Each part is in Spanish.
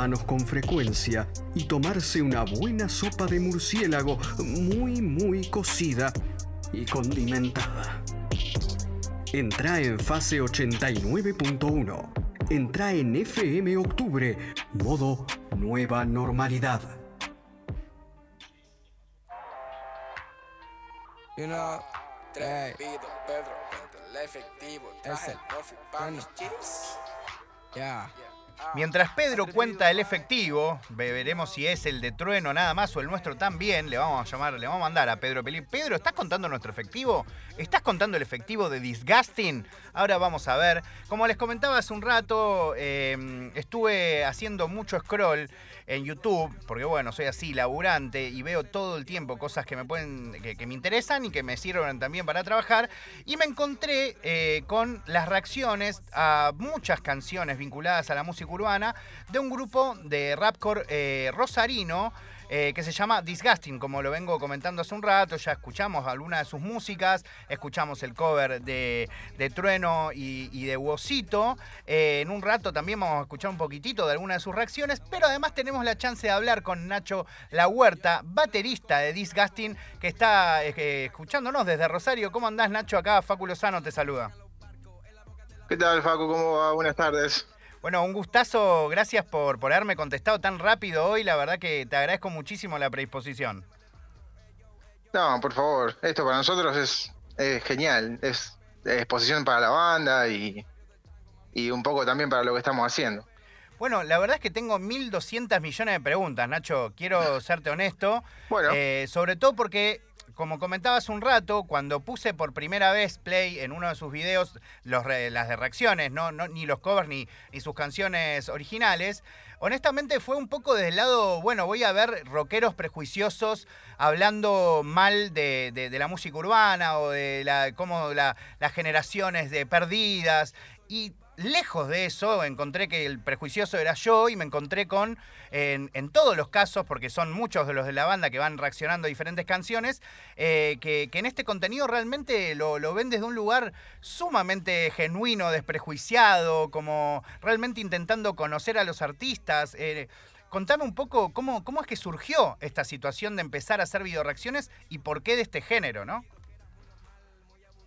manos con frecuencia y tomarse una buena sopa de murciélago muy muy cocida y condimentada. Entra en fase 89.1. Entra en FM Octubre, modo nueva normalidad. You know, Pedro, el efectivo, Yeah. Mientras Pedro cuenta el efectivo, veremos si es el de Trueno nada más o el nuestro también. Le vamos a llamar, le vamos a mandar a Pedro Pelín. Pedro, ¿estás contando nuestro efectivo? ¿Estás contando el efectivo de Disgusting? Ahora vamos a ver. Como les comentaba hace un rato, em, estuve haciendo mucho scroll en YouTube, porque bueno, soy así, laburante, y veo todo el tiempo cosas que me pueden, que, me interesan y que me sirven también para trabajar. Y me encontré eh, con las reacciones a muchas canciones vinculadas a la música urbana de un grupo de rapcore eh, rosarino. Eh, que se llama Disgusting, como lo vengo comentando hace un rato, ya escuchamos algunas de sus músicas, escuchamos el cover de, Trueno y, de Wosito, eh, en un rato también vamos a escuchar un poquitito de algunas de sus reacciones, pero además tenemos la chance de hablar con Nacho La Huerta, baterista de Disgusting, que está escuchándonos desde Rosario. ¿Cómo andás Nacho? Acá Facu Lozano te saluda. ¿Qué tal Facu? ¿Cómo va? Buenas tardes. Bueno, un gustazo, gracias por, por haberme contestado tan rápido hoy, la verdad que te agradezco muchísimo la predisposición. No, por favor, esto para nosotros es, genial, es, exposición para la banda y, un poco también para lo que estamos haciendo. Bueno, la verdad es que tengo 1.200 millones de preguntas, Nacho. Quiero serte honesto. Bueno. Eh, sobre todo porque como comentabas un rato, cuando puse por primera vez play en uno de sus videos las de reacciones, ¿no? ni los covers ni, sus canciones originales, honestamente fue un poco desde el lado, bueno, voy a ver rockeros prejuiciosos hablando mal de, la música urbana o de cómo las generaciones de perdidas. Y lejos de eso, encontré que el prejuicioso era yo y me encontré con, en, todos los casos, porque son muchos de los de la banda que van reaccionando a diferentes canciones, eh, que, en este contenido realmente lo, ven desde un lugar sumamente genuino, desprejuiciado, como realmente intentando conocer a los artistas. Eh, contame un poco cómo, cómo es que surgió esta situación de empezar a hacer videoreacciones y por qué de este género, ¿no?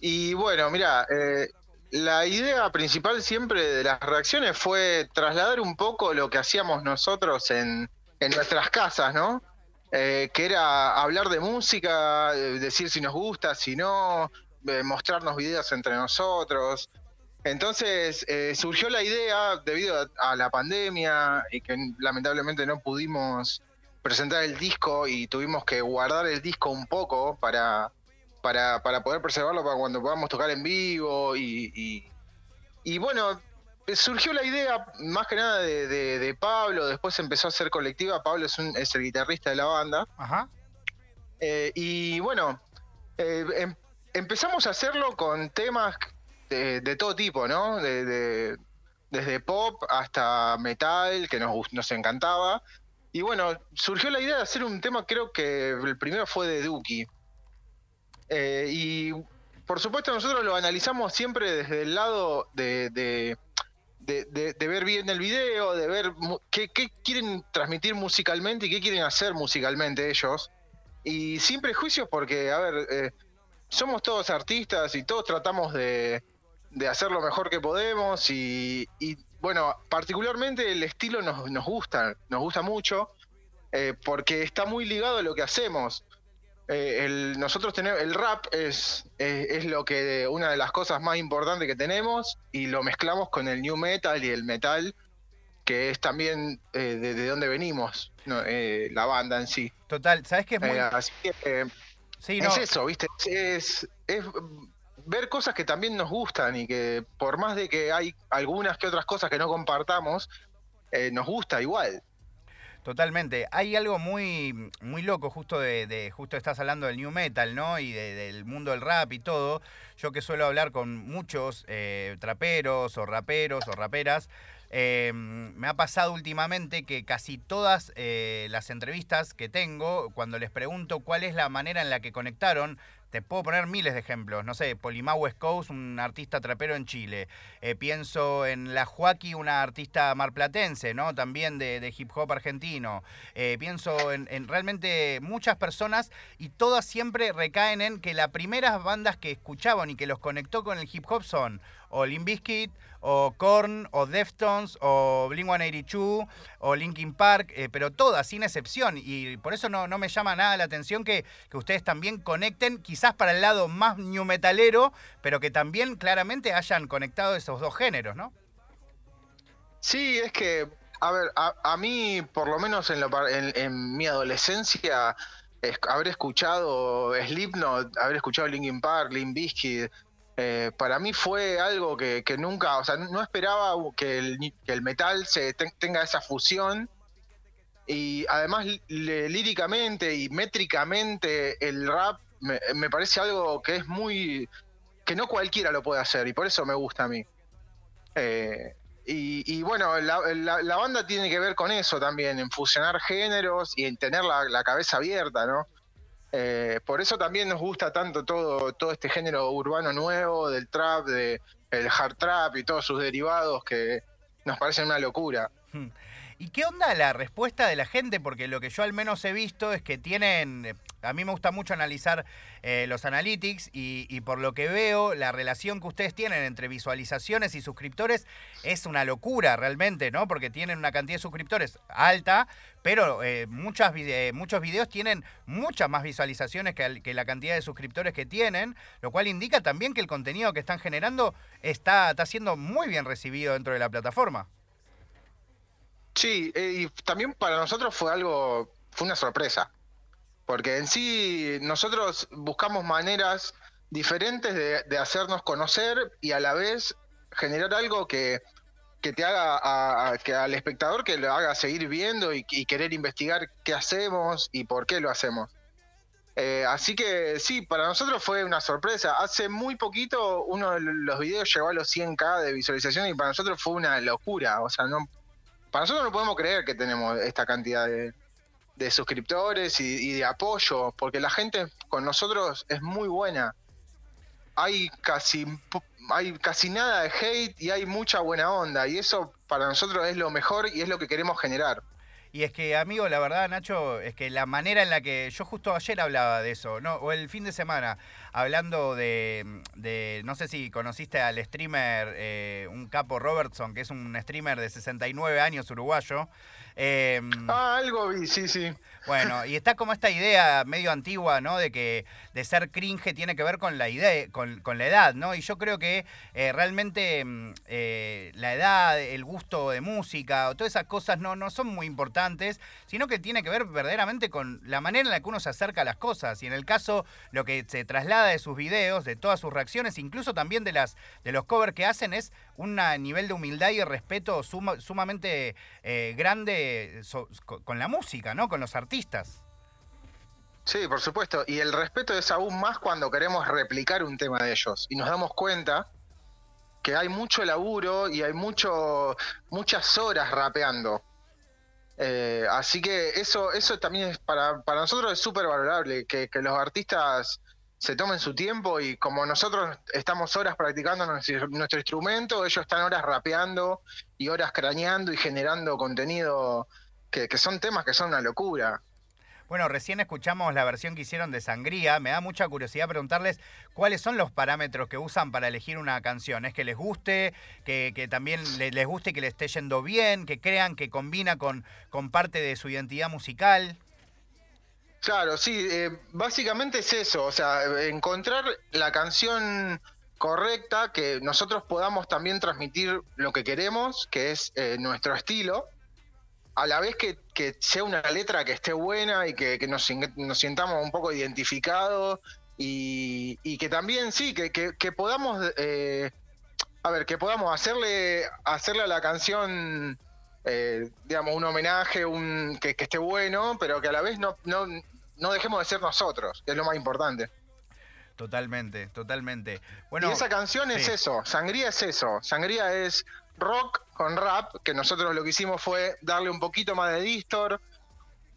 Y bueno, mira, eh, la idea principal siempre de las reacciones fue trasladar un poco lo que hacíamos nosotros en, nuestras casas, ¿no? Eh, que era hablar de música, eh, decir si nos gusta, si no, eh, mostrarnos videos entre nosotros. Entonces surgió la idea, debido a, la pandemia y que lamentablemente no pudimos presentar el disco y tuvimos que guardar el disco un poco para, para, para poder preservarlo para cuando podamos tocar en vivo y, y, bueno, surgió la idea más que nada de, de, Pablo, después empezó a ser colectiva, Pablo es, un, es el guitarrista de la banda. Ajá. Eh, y bueno, eh, em, empezamos a hacerlo con temas de, de todo tipo, ¿no? De, desde pop hasta metal, que nos, nos encantaba. Y bueno, surgió la idea de hacer un tema, creo que el primero fue de Duki, eh, y por supuesto nosotros lo analizamos siempre desde el lado de, de, ver bien el video, de ver qué, quieren transmitir musicalmente y qué quieren hacer musicalmente ellos. Y sin prejuicios porque, a ver, eh, somos todos artistas y todos tratamos de, hacer lo mejor que podemos y, bueno, particularmente el estilo nos, nos gusta, nos gusta mucho eh, porque está muy ligado a lo que hacemos. Eh, el, nosotros tenemos el rap es, es, lo que una de las cosas más importantes que tenemos y lo mezclamos con el new metal y el metal que es también eh, de, dónde venimos eh, la banda en sí. Total sabes que es muy así que, es eso viste es, es ver cosas que también nos gustan y que por más de que hay algunas que otras cosas que no compartamos nos gusta igual Totalmente. Hay algo muy, muy loco, justo de, justo estás hablando del new metal, ¿no? Y del mundo del rap y todo. Yo que suelo hablar con muchos eh, traperos o raperos o raperas, em, me ha pasado últimamente que casi todas eh, las entrevistas que tengo, cuando les pregunto cuál es la manera en la que conectaron te puedo poner miles de ejemplos. No sé, Polimá West Coast, un artista trapero en Chile. Eh, pienso en La Joaquí, una artista marplatense, ¿no? También de, hip hop argentino. Eh, pienso en, en, realmente muchas personas y todas siempre recaen en que las primeras bandas que escuchaban y que los conectó con el hip hop son o Limp Bizkit, o Korn, o Deftones, o Blink-182, o Linkin Park, eh, pero todas, sin excepción. Y por eso no, no me llama nada la atención que, que, ustedes también conecten, quizás para el lado más new metalero, pero que también claramente hayan conectado esos dos géneros, ¿no? Sí, es que, a ver, a, mí, por lo menos en, en, mi adolescencia, haber escuchado Slipknot, haber escuchado Linkin Park, Limp Bizkit, eh, para mí fue algo que, nunca, o sea, no esperaba que el, metal se tenga esa fusión y además líricamente y métricamente el rap me, parece algo que es muy, que no cualquiera lo puede hacer y por eso me gusta a mí. Eh, y, bueno, la, banda tiene que ver con eso también, en fusionar géneros y en tener la, la cabeza abierta, ¿no? Eh, por eso también nos gusta tanto todo, todo este género urbano nuevo, del trap, del hard trap y todos sus derivados que nos parecen una locura. Hmm. ¿Y qué onda la respuesta de la gente? Porque lo que yo al menos he visto es que tienen, a mí me gusta mucho analizar eh, los analytics y, por lo que veo, la relación que ustedes tienen entre visualizaciones y suscriptores es una locura realmente, ¿no? Porque tienen una cantidad de suscriptores alta, pero eh, muchas, muchos videos tienen muchas más visualizaciones que, que, la cantidad de suscriptores que tienen, lo cual indica también que el contenido que están generando está, está siendo muy bien recibido dentro de la plataforma. Sí, eh, y también para nosotros fue algo, fue una sorpresa, porque en sí nosotros buscamos maneras diferentes de, hacernos conocer y a la vez generar algo que, te haga que al espectador que lo haga seguir viendo y, querer investigar qué hacemos y por qué lo hacemos. Eh, así que sí, para nosotros fue una sorpresa. Hace muy poquito uno de los videos llegó a los 100k de visualización y para nosotros fue una locura. O sea, no, para nosotros no podemos creer que tenemos esta cantidad de, suscriptores y, de apoyo, porque la gente con nosotros es muy buena. Hay casi, hay casi nada de hate y hay mucha buena onda, y eso para nosotros es lo mejor y es lo que queremos generar. Y es que, amigo, la verdad, Nacho, es que la manera en la que yo justo ayer hablaba de eso, ¿no? O el fin de semana, hablando de, no sé si conociste al streamer, eh, un capo Robertson, que es un streamer de 69 años uruguayo. Em, ah, algo vi, sí, sí. Bueno, y está como esta idea medio antigua, ¿no? De que de ser cringe tiene que ver con la idea, con, la edad, ¿no? Y yo creo que eh, realmente mm, eh, la edad, el gusto de música, o todas esas cosas no, no son muy importantes, sino que tiene que ver verdaderamente con la manera en la que uno se acerca a las cosas. Y en el caso, lo que se traslada de sus videos, de todas sus reacciones, incluso también de las de los covers que hacen, es un nivel de humildad y respeto sumamente eh, grande con la música, ¿no? Con los artistas Sí, por supuesto. Y el respeto es aún más cuando queremos replicar un tema de ellos. Y nos damos cuenta que hay mucho laburo y hay muchas horas rapeando. Eh, así que eso, eso también es para, para nosotros es súper valorable, que, los artistas se tomen su tiempo y como nosotros estamos horas practicando nuestro, instrumento, ellos están horas rapeando y horas craneando y generando contenido que, son temas que son una locura. Bueno, recién escuchamos la versión que hicieron de Sangría. Me da mucha curiosidad preguntarles cuáles son los parámetros que usan para elegir una canción. ¿Es que les guste, que, también les, guste que le esté yendo bien, que crean que combina con parte de su identidad musical? Claro, sí, eh, básicamente es eso, o sea, encontrar la canción correcta, que nosotros podamos también transmitir lo que queremos, que es eh, nuestro estilo, a la vez que, sea una letra que esté buena y que, nos, nos, sientamos un poco identificados y, que también sí, que, podamos, eh, a ver, que podamos hacerle, hacerle a la canción, eh, digamos, un homenaje, un, que, esté bueno, pero que a la vez no, no dejemos de ser nosotros, que es lo más importante. Totalmente, totalmente. Bueno, y esa canción es eso, Sangría es eso, Sangría es rock con rap, que nosotros lo que hicimos fue darle un poquito más de distor,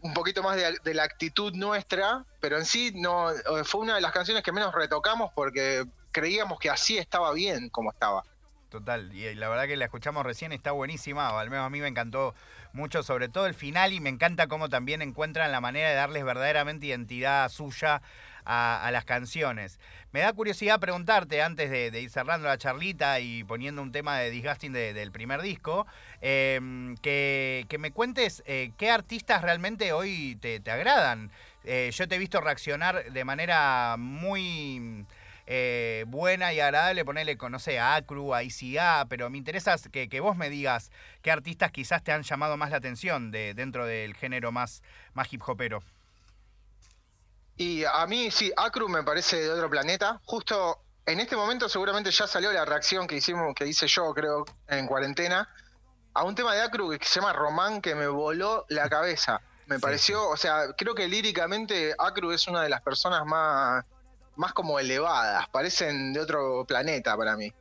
un poquito más de, la actitud nuestra, pero en sí no fue una de las canciones que menos retocamos porque creíamos que así estaba bien como estaba. Total, y la verdad que la escuchamos recién, está buenísima, al menos a mí me encantó mucho, sobre todo el final, y me encanta cómo también encuentran la manera de darles verdaderamente identidad suya a, las canciones. Me da curiosidad preguntarte, antes de, ir cerrando la charlita y poniendo un tema de Disgusting del primer disco, em, que, me cuentes eh, qué artistas realmente hoy te, agradan. Eh, yo te he visto reaccionar de manera muy... Eh, buena y agradable ponerle, no sé, a Acru, a ICA, pero me interesa que, que, vos me digas qué artistas quizás te han llamado más la atención de, dentro del género más, más hip hopero. Y a mí sí, Acru me parece de otro planeta. Justo en este momento seguramente ya salió la reacción que hicimos, que hice yo, creo, en cuarentena, a un tema de Acru que se llama Román que me voló la cabeza. Me pareció, o sea, creo que líricamente Acru es una de las personas más, más como elevadas, parecen de otro planeta para mí.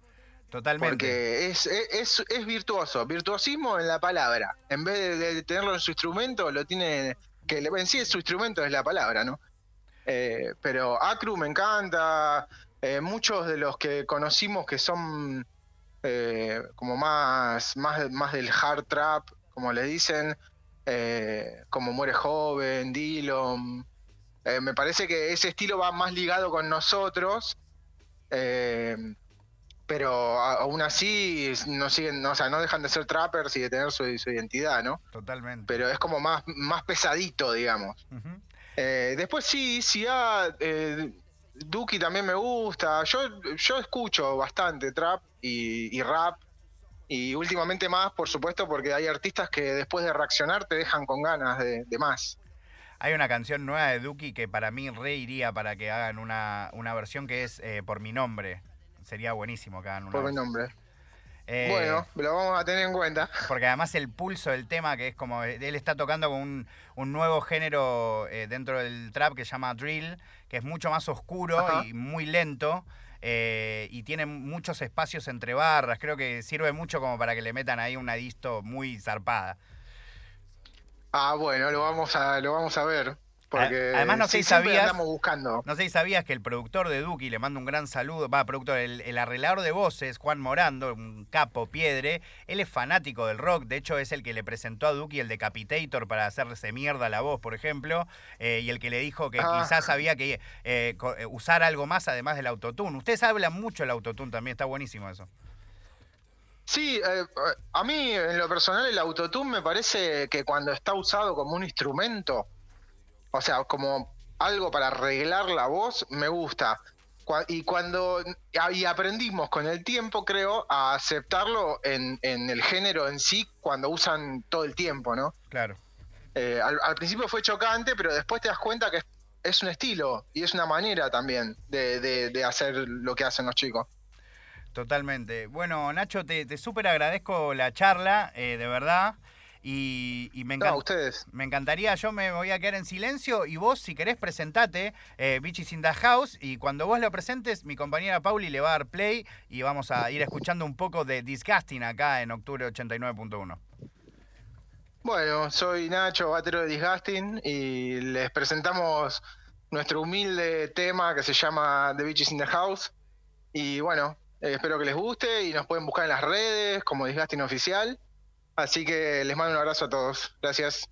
Totalmente. Porque es, es, es virtuoso, virtuosismo en la palabra. En vez de, tenerlo en su instrumento, lo tiene, que en sí su instrumento es la palabra, ¿no? Eh, pero Acru me encanta. Eh, muchos de los que conocimos que son eh, como más, más, más del hard trap, como le dicen, como Muere Joven, Dillon. Me parece que ese estilo va más ligado con nosotros. pero aún así no siguen, o sea, no dejan de ser trappers y de tener su, identidad, ¿no? Totalmente. Pero es como más, más pesadito, digamos. Eh, después sí, sí, ah, eh, Duki también me gusta. Yo, yo escucho bastante trap y, rap. Y últimamente más, por supuesto, porque hay artistas que después de reaccionar te dejan con ganas de, más. Hay una canción nueva de Duki que para mí reiría para que hagan una, versión que es eh, Por mi nombre. Sería buenísimo que hagan una. Por mi nombre. Eh, bueno, lo vamos a tener en cuenta. Porque además el pulso del tema, que es como, él está tocando con un, nuevo género eh, dentro del trap que se llama drill, que es mucho más oscuro y muy lento. Eh, y tiene muchos espacios entre barras. Creo que sirve mucho como para que le metan ahí una disto muy zarpada. Ah, bueno, lo vamos a, lo vamos a ver. Porque Además, no sé si sabías. buscando. No sé si sabías que el productor de Duki, le mando un gran saludo, va, productor, el, arreglador de voces, Juan Morando, un capo piedre, él es fanático del rock, de hecho es el que le presentó a Duki el Decapitator para hacerse mierda la voz, por ejemplo, eh, y el que le dijo que ah. quizás había que eh, eh, usar algo más además del autotune. Ustedes hablan mucho del autotune también, está buenísimo eso. Sí, a mí en lo personal el autotune me parece que cuando está usado como un instrumento, o sea, como algo para arreglar la voz, me gusta. Y cuando y aprendimos con el tiempo, creo, a aceptarlo en, el género en sí cuando usan todo el tiempo, ¿no? Claro. Eh, al, principio fue chocante, pero después te das cuenta que es, un estilo y es una manera también de, hacer lo que hacen los chicos. Totalmente. Bueno, Nacho, te, te súper agradezco la charla, eh, de verdad. Y, me, ustedes. me encantaría, yo me voy a quedar en silencio y vos, si querés, presentate eh, in the House. Y cuando vos lo presentes, mi compañera Pauli le va a dar play y vamos a ir escuchando un poco de Disgusting acá en octubre 89.1. Bueno, soy Nacho, batero de Disgusting, y les presentamos nuestro humilde tema que se llama The Bitches in the House. Y bueno, eh, espero que les guste y nos pueden buscar en las redes como Disgusting Oficial. Así que les mando un abrazo a todos. Gracias.